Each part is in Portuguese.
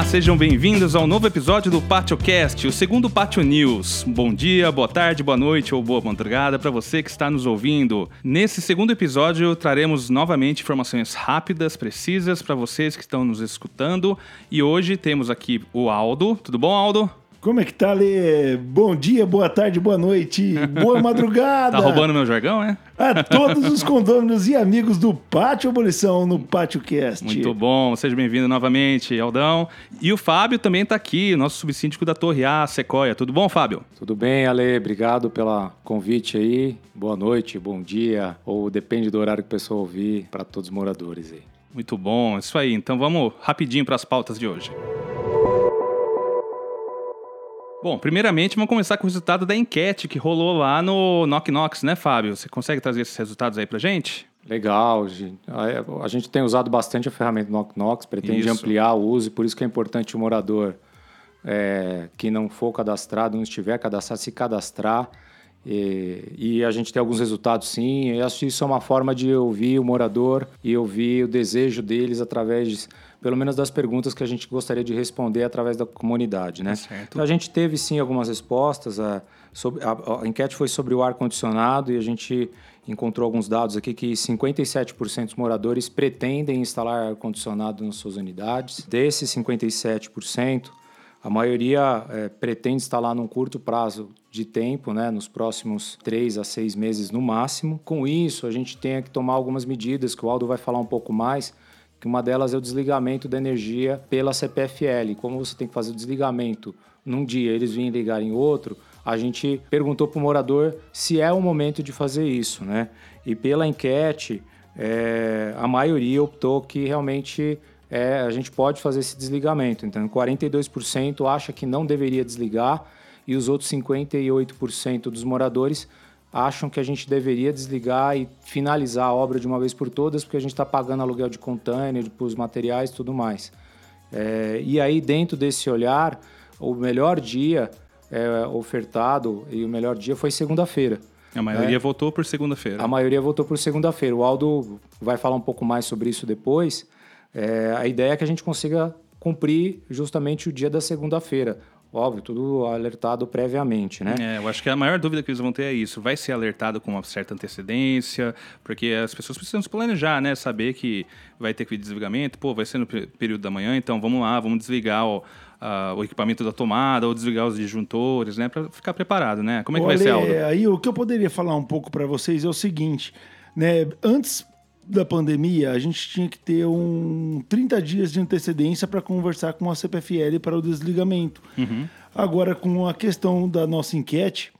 Olá, sejam bem-vindos ao novo episódio do PatioCast, o segundo Patio News. Bom dia, boa tarde, boa noite ou boa madrugada para você que está nos ouvindo. Nesse segundo episódio, traremos novamente informações rápidas, precisas para vocês que estão nos escutando. E hoje temos aqui o Aldo. Tudo bom, Aldo? Como é que tá, Lê? Bom dia, boa tarde, boa noite, boa madrugada. tá roubando meu jargão, é? A todos os condôminos e amigos do Pátio Abolição no Pátio Cast. Muito bom, seja bem-vindo novamente, Aldão. E o Fábio também tá aqui, nosso subsíndico da Torre A, Sequoia. Tudo bom, Fábio? Tudo bem, Ale. Obrigado pelo convite aí. Boa noite, bom dia, ou depende do horário que o pessoal ouvir, para todos os moradores aí. Muito bom, isso aí. Então vamos rapidinho para as pautas de hoje. Bom, primeiramente vamos começar com o resultado da enquete que rolou lá no Knock Knox, né, Fábio? Você consegue trazer esses resultados aí pra gente? Legal, a gente tem usado bastante a ferramenta Knock Knox, pretende isso. ampliar o uso, e por isso que é importante o morador é, que não for cadastrado, não estiver cadastrado, se cadastrar. E, e, a gente tem alguns resultados sim. Eu acho que isso é uma forma de ouvir o morador e ouvir o desejo deles através de pelo menos das perguntas que a gente gostaria de responder através da comunidade, né? Certo. Então, a gente teve sim algumas respostas. A, sobre, a, a enquete foi sobre o ar condicionado e a gente encontrou alguns dados aqui que 57% dos moradores pretendem instalar ar condicionado nas suas unidades. Desses 57%, a maioria é, pretende instalar num curto prazo de tempo, né, nos próximos três a seis meses no máximo. Com isso, a gente tem que tomar algumas medidas que o Aldo vai falar um pouco mais que uma delas é o desligamento da energia pela CPFL. Como você tem que fazer o desligamento num dia, eles vêm ligar em outro, a gente perguntou para o morador se é o momento de fazer isso, né? E pela enquete, é, a maioria optou que realmente é, a gente pode fazer esse desligamento. Então, 42% acha que não deveria desligar e os outros 58% dos moradores acham que a gente deveria desligar e finalizar a obra de uma vez por todas, porque a gente está pagando aluguel de container, para os materiais e tudo mais. É, e aí, dentro desse olhar, o melhor dia é, ofertado e o melhor dia foi segunda-feira. A maioria né? votou por segunda-feira. A maioria votou por segunda-feira. O Aldo vai falar um pouco mais sobre isso depois. É, a ideia é que a gente consiga cumprir justamente o dia da segunda-feira. Óbvio, tudo alertado previamente, né? É, eu acho que a maior dúvida que eles vão ter é isso. Vai ser alertado com uma certa antecedência, porque as pessoas precisam se planejar, né? Saber que vai ter que desligamento, pô, vai ser no período da manhã, então vamos lá, vamos desligar o, uh, o equipamento da tomada ou desligar os disjuntores, né? Para ficar preparado, né? Como é que Olha, vai ser, Aldo? Aí o que eu poderia falar um pouco para vocês é o seguinte, né? Antes da pandemia, a gente tinha que ter um 30 dias de antecedência para conversar com a CPFL para o desligamento. Uhum. Agora, com a questão da nossa enquete,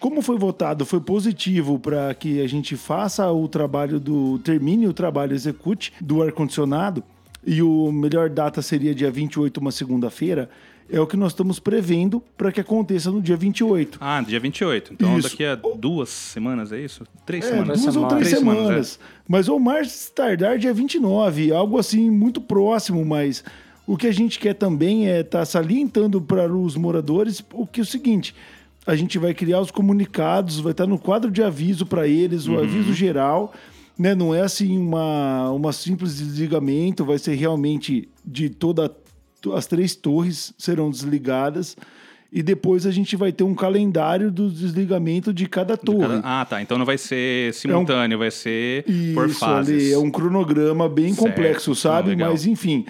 como foi votado, foi positivo para que a gente faça o trabalho do. termine o trabalho, execute do ar-condicionado, e o melhor data seria dia 28, uma segunda-feira é o que nós estamos prevendo para que aconteça no dia 28. Ah, dia 28. Então isso. daqui a duas semanas, é isso? Três é, semanas. Duas ou três, três semanas. semanas é. Mas ou mais tardar dia 29, algo assim muito próximo, mas o que a gente quer também é estar tá salientando para os moradores o que é o seguinte, a gente vai criar os comunicados, vai estar tá no quadro de aviso para eles, o uhum. aviso geral, né? Não é assim uma, uma simples desligamento, vai ser realmente de toda a as três torres serão desligadas e depois a gente vai ter um calendário do desligamento de cada torre. De cada... Ah, tá. Então não vai ser simultâneo, é um... vai ser Isso, por fases. Ali, é um cronograma bem certo. complexo, sabe? Mas enfim,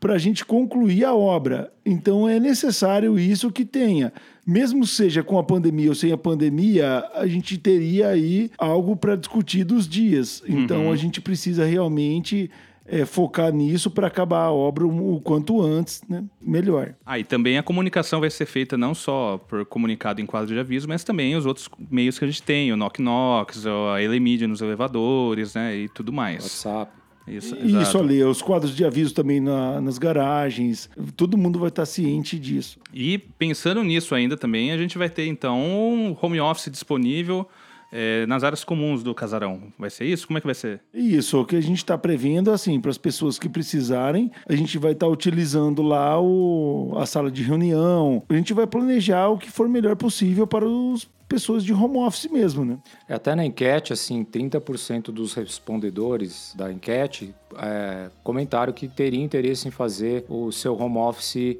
para a gente concluir a obra. Então é necessário isso que tenha. Mesmo seja com a pandemia ou sem a pandemia, a gente teria aí algo para discutir dos dias. Então uhum. a gente precisa realmente é, focar nisso para acabar a obra o, quanto antes, né? melhor. Ah, e também a comunicação vai ser feita não só por comunicado em quadro de aviso, mas também os outros meios que a gente tem, o Knock Knocks, a Elemídia nos elevadores, né, e tudo mais. WhatsApp. Isso, Isso ali, os quadros de aviso também na, nas garagens, todo mundo vai estar ciente disso. E pensando nisso ainda também, a gente vai ter então um home office disponível é, nas áreas comuns do casarão. Vai ser isso? Como é que vai ser? Isso, o que a gente está prevendo, assim, para as pessoas que precisarem, a gente vai estar tá utilizando lá o, a sala de reunião. A gente vai planejar o que for melhor possível para os pessoas de home office mesmo, né? É, até na enquete, assim, 30% dos respondedores da enquete é, comentaram que teriam interesse em fazer o seu home office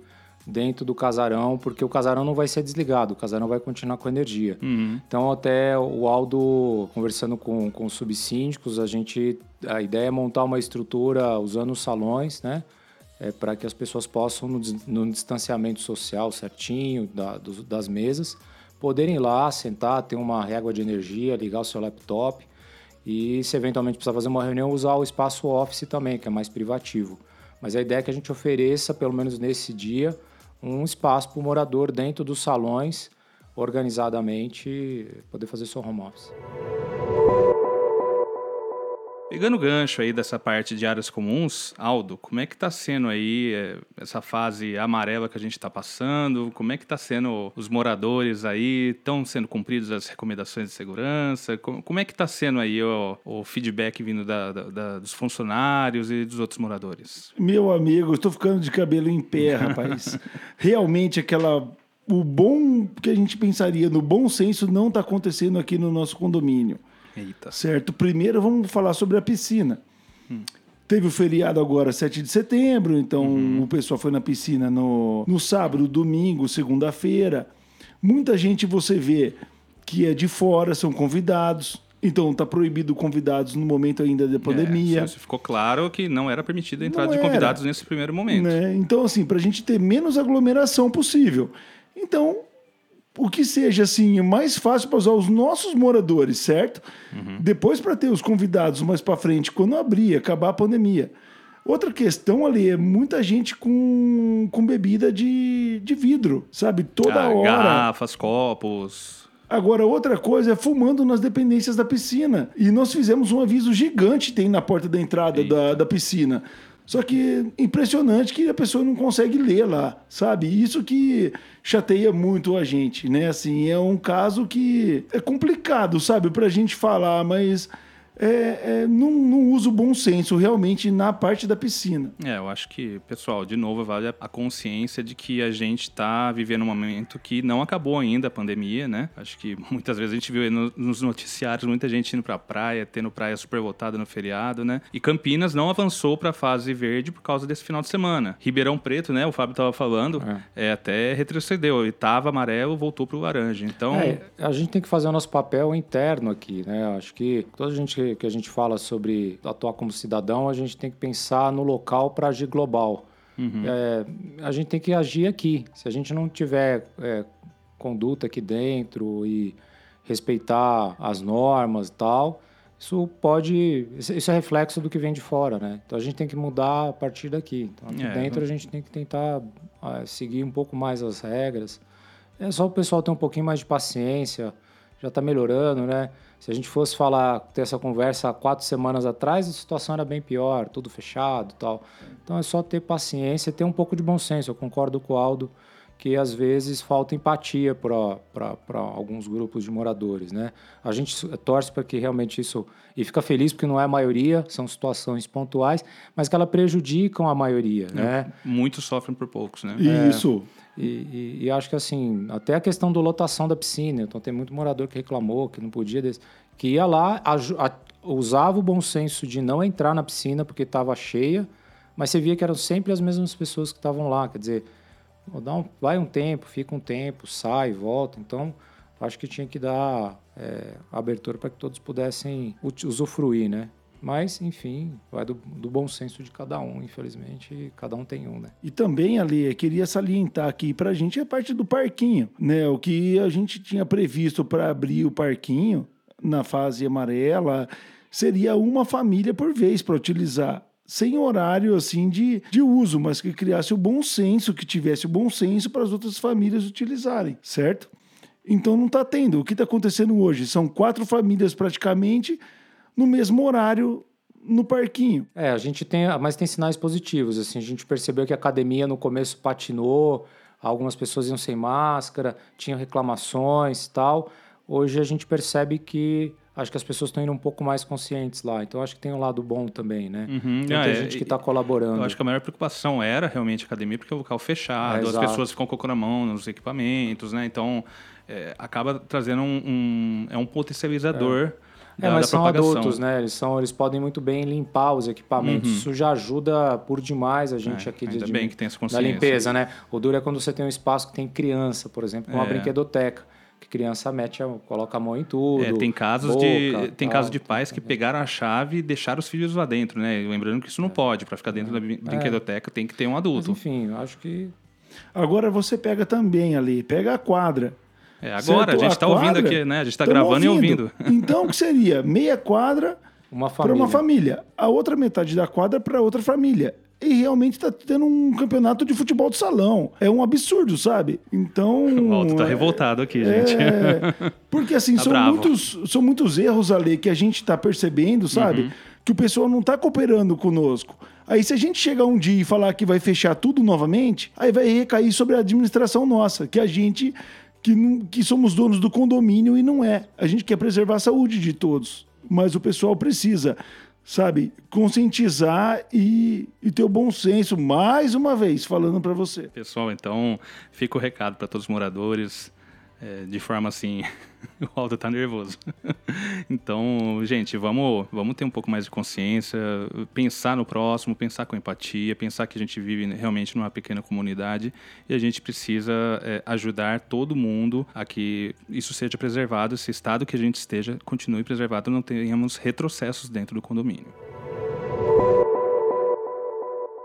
dentro do casarão, porque o casarão não vai ser desligado, o casarão vai continuar com energia. Uhum. Então, até o Aldo, conversando com, com os subsíndicos, a gente, a ideia é montar uma estrutura usando os salões, né? É, para que as pessoas possam, no, no distanciamento social certinho da, das mesas, poderem ir lá, sentar, ter uma régua de energia, ligar o seu laptop e, se eventualmente precisar fazer uma reunião, usar o espaço office também, que é mais privativo. Mas a ideia é que a gente ofereça, pelo menos nesse dia, um espaço para o morador dentro dos salões, organizadamente, poder fazer seu home office. Pegando o gancho aí dessa parte de áreas comuns, Aldo, como é que está sendo aí é, essa fase amarela que a gente está passando? Como é que está sendo os moradores aí? Estão sendo cumpridas as recomendações de segurança? Como, como é que está sendo aí o, o feedback vindo da, da, da, dos funcionários e dos outros moradores? Meu amigo, estou ficando de cabelo em pé, rapaz. Realmente aquela o bom que a gente pensaria no bom senso não está acontecendo aqui no nosso condomínio. Eita. Certo? Primeiro vamos falar sobre a piscina. Hum. Teve o feriado agora, 7 de setembro, então uhum. o pessoal foi na piscina no, no sábado, domingo, segunda-feira. Muita gente você vê que é de fora, são convidados. Então está proibido convidados no momento ainda da pandemia. É, ficou claro que não era permitido a entrada de convidados nesse primeiro momento. Né? Então, assim, para a gente ter menos aglomeração possível. Então, o que seja assim mais fácil para usar os nossos moradores, certo? Uhum. Depois para ter os convidados mais para frente quando abrir, acabar a pandemia. Outra questão ali é muita gente com, com bebida de, de vidro, sabe? Toda ah, hora. Garrafas, copos. Agora, outra coisa é fumando nas dependências da piscina. E nós fizemos um aviso gigante tem na porta da entrada da, da piscina. Só que impressionante que a pessoa não consegue ler lá, sabe? Isso que chateia muito a gente, né? Assim, é um caso que é complicado, sabe, pra gente falar, mas é, é, não, não usa o bom senso realmente na parte da piscina. É, eu acho que, pessoal, de novo, vale a consciência de que a gente está vivendo um momento que não acabou ainda a pandemia, né? Acho que muitas vezes a gente viu nos noticiários muita gente indo para a praia, tendo praia super votada no feriado, né? E Campinas não avançou para a fase verde por causa desse final de semana. Ribeirão Preto, né? O Fábio estava falando, é. é. até retrocedeu. Estava amarelo, voltou para o laranja. Então. É, a gente tem que fazer o nosso papel interno aqui, né? Acho que toda a gente que a gente fala sobre atuar como cidadão, a gente tem que pensar no local para agir global. Uhum. É, a gente tem que agir aqui. Se a gente não tiver é, conduta aqui dentro e respeitar as normas e tal, isso pode. Isso é reflexo do que vem de fora, né? Então a gente tem que mudar a partir daqui. Então aqui é, dentro a gente tem que tentar uh, seguir um pouco mais as regras. É só o pessoal ter um pouquinho mais de paciência, já está melhorando, né? Se a gente fosse falar, ter essa conversa há quatro semanas atrás, a situação era bem pior, tudo fechado tal. Então é só ter paciência, ter um pouco de bom senso. Eu concordo com o Aldo que às vezes falta empatia para alguns grupos de moradores, né? A gente torce para que realmente isso e fica feliz porque não é a maioria, são situações pontuais, mas que ela prejudicam a maioria, é, né? Muitos sofrem por poucos, né? Isso. É, e, e, e, acho que assim, até a questão da lotação da piscina. Então tem muito morador que reclamou que não podia, que ia lá, a, a, usava o bom senso de não entrar na piscina porque estava cheia, mas você via que eram sempre as mesmas pessoas que estavam lá. Quer dizer, um, vai um tempo, fica um tempo, sai, volta. Então acho que tinha que dar é, abertura para que todos pudessem usufruir, né? Mas, enfim, vai do, do, bom senso de cada um, infelizmente, cada um tem um, né? E também, Ali, queria salientar aqui pra gente a parte do parquinho, né? O que a gente tinha previsto para abrir o parquinho na fase amarela seria uma família por vez para utilizar sem horário assim de, de uso, mas que criasse o bom senso, que tivesse o bom senso para as outras famílias utilizarem, certo? Então não está tendo. O que está acontecendo hoje? São quatro famílias praticamente no mesmo horário no parquinho. É, a gente tem, mas tem sinais positivos. Assim, a gente percebeu que a academia no começo patinou, algumas pessoas iam sem máscara, tinham reclamações e tal. Hoje a gente percebe que acho que as pessoas estão indo um pouco mais conscientes lá. Então acho que tem um lado bom também, né? Uhum. Tem Ah, muita é, gente que está colaborando. Eu acho que a maior preocupação era realmente a academia, porque é um local fechado, É, as pessoas ficam colocando a mão nos equipamentos, né? Então, é, acaba trazendo um, um- é um potencializador É, da, mas da são propagação. adultos, né? Eles, são, eles podem muito bem limpar os equipamentos. Isso já ajuda por demais a gente Uhum. É, aqui ainda de, bem que tem essa da consciência. limpeza, né? O duro é quando você tem um espaço que tem criança, por exemplo, com uma É. brinquedoteca. Que criança mete, a- coloca a mão em tudo. É, tem casos boca, de tem casos de pais que pegaram a chave e deixaram os filhos lá dentro, né? Lembrando que isso não pode, para ficar dentro da brin- brinquedoteca tem que ter um Mas, adulto. enfim, eu acho que Agora você pega também ali, pega a quadra. É, agora Certo? a gente está ouvindo aqui, né? A gente está gravando e ouvindo. Então, o que seria? Meia quadra uma para uma família, a outra metade da quadra para outra família. E realmente está tendo um campeonato de futebol de salão. É um absurdo, sabe? Então. O Aldo tá é- revoltado aqui, é, gente. porque assim, Tá são, bravo. muitos, são muitos erros ali que a gente está percebendo, sabe? Uhum. Que o pessoal não está cooperando conosco. Aí, se a gente chegar um dia e falar que vai fechar tudo novamente, aí vai recair sobre a administração nossa, que a gente que, não- que somos donos do condomínio e não é. A gente quer preservar a saúde de todos. Mas o pessoal precisa, sabe, conscientizar e, e ter o bom senso, mais uma vez, falando para você. Pessoal, então fica o recado para todos os moradores, é, de forma assim, o Aldo tá nervoso. então, gente, vamos, vamos ter um pouco mais de consciência, pensar no próximo, pensar com empatia, pensar que a gente vive realmente numa pequena comunidade e a gente precisa é, ajudar todo mundo a que isso seja preservado, esse estado que a gente esteja continue preservado, não tenhamos retrocessos dentro do condomínio.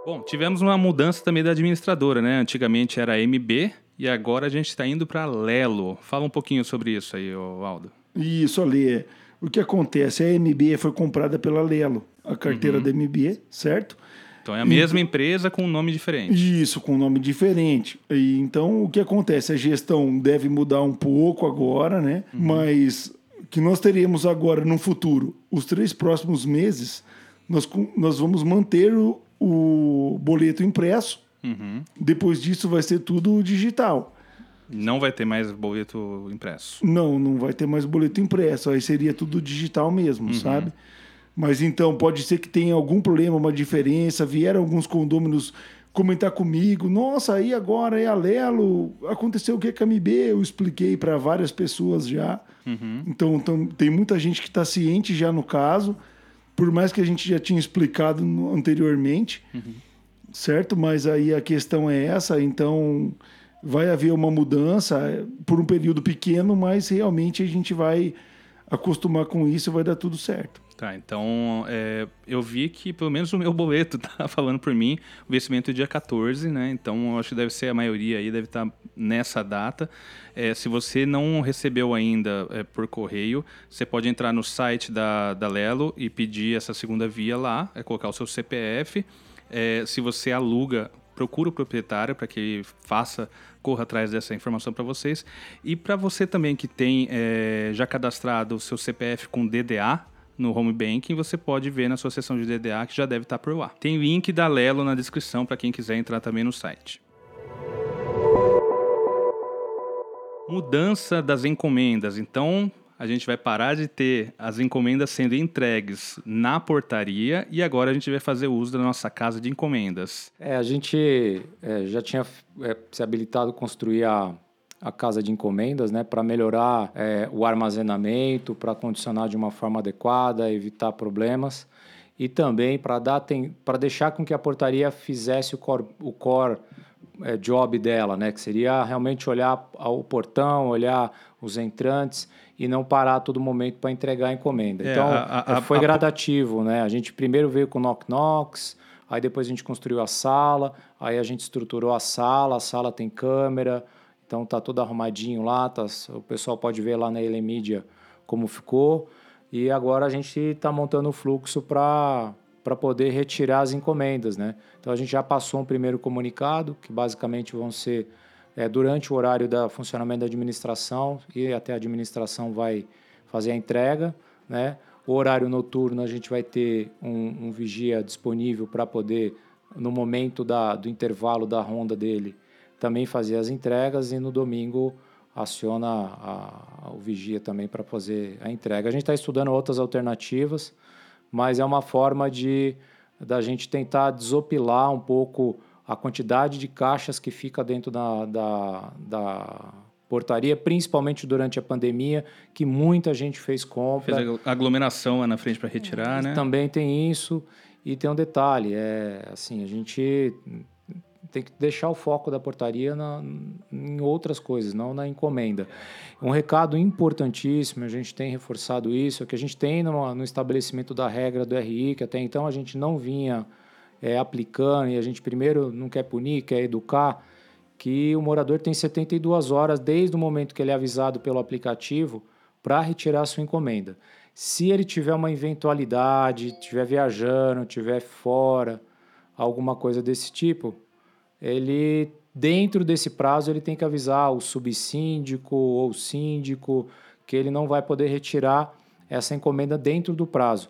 Bom, tivemos uma mudança também da administradora, né? Antigamente era MB e agora a gente está indo para Lelo. Fala um pouquinho sobre isso aí, Aldo. Isso ali. O que acontece? A MB foi comprada pela Lelo, a carteira Uhum. da MB, certo? Então é a mesma empresa com um nome diferente. Isso, com um nome diferente. E, então, o que acontece? A gestão deve mudar um pouco agora, né? Uhum. Mas que nós teremos agora, no futuro, os três próximos meses, nós, nós vamos manter o, o boleto impresso. Uhum. Depois disso, vai ser tudo digital. Não vai ter mais boleto impresso. Não, não vai ter mais boleto impresso. Aí seria tudo digital mesmo, Uhum. sabe? Mas então pode ser que tenha algum problema, uma diferença. Vieram alguns condôminos comentar comigo. Nossa, aí agora é a Lelo. Aconteceu o que com a MB? Eu expliquei para várias pessoas já. Uhum. Então tam- tem muita gente que está ciente já no caso. Por mais que a gente já tinha explicado anteriormente. Certo? Mas aí a questão é essa. Então vai haver uma mudança é, por um período pequeno, mas realmente a gente vai acostumar com isso e vai dar tudo certo. Tá, então é, eu vi que pelo menos o meu boleto tá falando por mim, o vencimento é dia 14, né? Então eu acho que deve ser a maioria aí, deve estar nessa data. É, se você não recebeu ainda é, por correio, você pode entrar no site da, da Lelo e pedir essa segunda via lá, é colocar o seu CPF. É, se você aluga, procura o proprietário para que ele faça, corra atrás dessa informação para vocês. E para você também que tem é, já cadastrado o seu CPF com DDA, no Home Banking, você pode ver na sua seção de DDA que já deve estar por lá. Tem link da Lelo na descrição para quem quiser entrar também no site. Mudança das encomendas. Então, a gente vai parar de ter as encomendas sendo entregues na portaria e agora a gente vai fazer uso da nossa casa de encomendas. É, a gente é, já tinha é, se habilitado a construir a, a casa de encomendas, né, para melhorar é, o armazenamento, para condicionar de uma forma adequada, evitar problemas e também para dar para deixar com que a portaria fizesse o core, o core é, job dela, né, que seria realmente olhar o portão, olhar os entrantes e não parar a todo momento para entregar a encomenda. É, então a- a- é, foi a- gradativo, né? A gente primeiro veio com o knock knocks, aí depois a gente construiu a sala, aí a gente estruturou a sala, a sala tem câmera, então tá tudo arrumadinho lá, tá, o pessoal pode ver lá na Elemídia como ficou. E agora a gente está montando o fluxo para para poder retirar as encomendas, né? Então a gente já passou um primeiro comunicado, que basicamente vão ser é, durante o horário da funcionamento da administração e até a administração vai fazer a entrega, né? O horário noturno a gente vai ter um, um vigia disponível para poder, no momento da, do intervalo da ronda dele, também fazer as entregas e no domingo aciona a, a, o vigia também para fazer a entrega. A gente está estudando outras alternativas, mas é uma forma de da gente tentar desopilar um pouco a quantidade de caixas que fica dentro da, da, da portaria, principalmente durante a pandemia, que muita gente fez compra. Fez aglomeração lá na frente para retirar, né? Também tem isso. E tem um detalhe, é assim, a gente tem que deixar o foco da portaria na, em outras coisas, não na encomenda. Um recado importantíssimo, a gente tem reforçado isso, é que a gente tem no, no estabelecimento da regra do RI, que até então a gente não vinha é, aplicando, e a gente primeiro não quer punir, quer educar, que o morador tem 72 horas desde o momento que ele é avisado pelo aplicativo para retirar sua encomenda. Se ele tiver uma eventualidade, estiver viajando, estiver fora, alguma coisa desse tipo, ele dentro desse prazo ele tem que avisar o subsíndico ou síndico que ele não vai poder retirar essa encomenda dentro do prazo,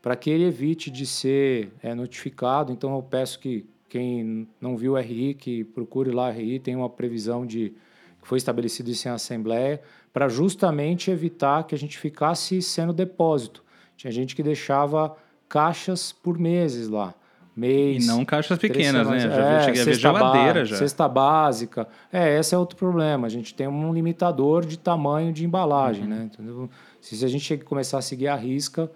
para que ele evite de ser é, notificado. Então eu peço que quem não viu o RI, que procure lá o RI, tem uma previsão de que foi estabelecido isso em assembleia, para justamente evitar que a gente ficasse sendo depósito. Tinha gente que deixava caixas por meses lá mês. E não caixas pequenas, né? Já é, cheguei a ver geladeira já. Cesta básica. É, esse é outro problema. A gente tem um limitador de tamanho de embalagem, uhum. né? Se a gente começar a seguir a risca,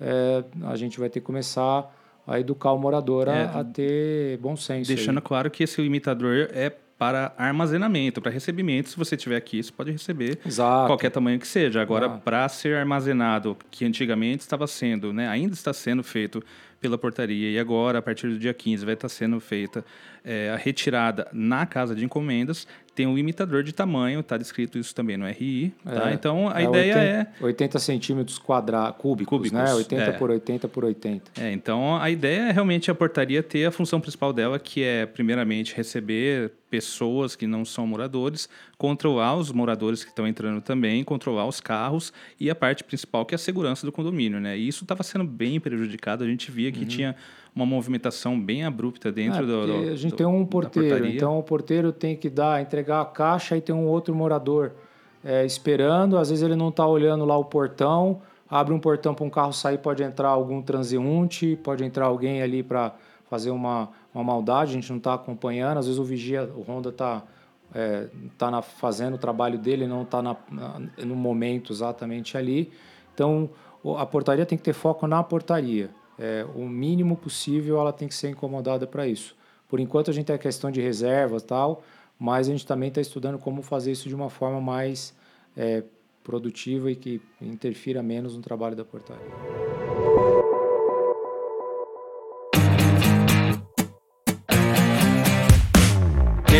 é, a gente vai ter que começar a educar o morador é, a, a, ter bom senso. Deixando aí. claro que esse limitador é para armazenamento, para recebimento. Se você tiver aqui, você pode receber Exato. qualquer tamanho que seja. Agora, para ser armazenado, que antigamente estava sendo, né, ainda está sendo feito pela portaria e agora, a partir do dia 15, vai estar sendo feita é, a retirada na casa de encomendas, tem um limitador de tamanho, está descrito isso também no RI. Tá? É, então a é ideia 80, é. 80 centímetros quadra, cúbicos, cúbicos, né? 80 é. por 80 por 80. É, então a ideia é realmente a portaria ter a função principal dela, que é, primeiramente, receber pessoas que não são moradores, controlar os moradores que estão entrando também, controlar os carros e a parte principal que é a segurança do condomínio, né? E isso estava sendo bem prejudicado, a gente via que uhum. tinha uma movimentação bem abrupta dentro é, do, do, A gente do, tem um porteiro, então o porteiro tem que dar, entregar a caixa e tem um outro morador é, esperando. Às vezes ele não está olhando lá o portão, abre um portão para um carro sair, pode entrar algum transeunte, pode entrar alguém ali para fazer uma, uma maldade, a gente não está acompanhando. Às vezes o vigia, o Honda está é, tá na, fazendo o trabalho dele, não está no momento exatamente ali. Então a portaria tem que ter foco na portaria é, o mínimo possível ela tem que ser incomodada para isso. Por enquanto a gente tem a questão de reservas tal, mas a gente também está estudando como fazer isso de uma forma mais é, produtiva e que interfira menos no trabalho da portaria.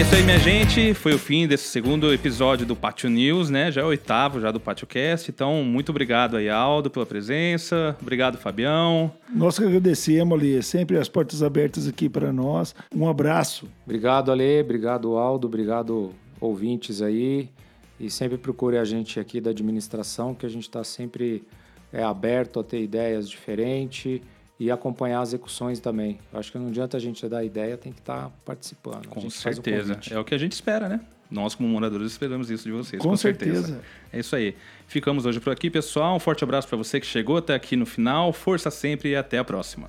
Isso aí, minha gente. Foi o fim desse segundo episódio do Pátio News, né? Já é o oitavo já do Pátio Cast. Então, muito obrigado aí, Aldo, pela presença. Obrigado, Fabião. Nós que agradecemos, Ali. Sempre as portas abertas aqui para nós. Um abraço. Obrigado, Ale. Obrigado, Aldo. Obrigado, ouvintes aí. E sempre procure a gente aqui da administração, que a gente está sempre é, aberto a ter ideias diferentes e acompanhar as execuções também. Eu acho que não adianta a gente dar ideia, tem que estar tá participando. Com certeza. O é o que a gente espera, né? Nós, como moradores, esperamos isso de vocês. Com, com certeza. certeza. É isso aí. Ficamos hoje por aqui, pessoal. Um forte abraço para você que chegou até aqui no final. Força sempre e até a próxima.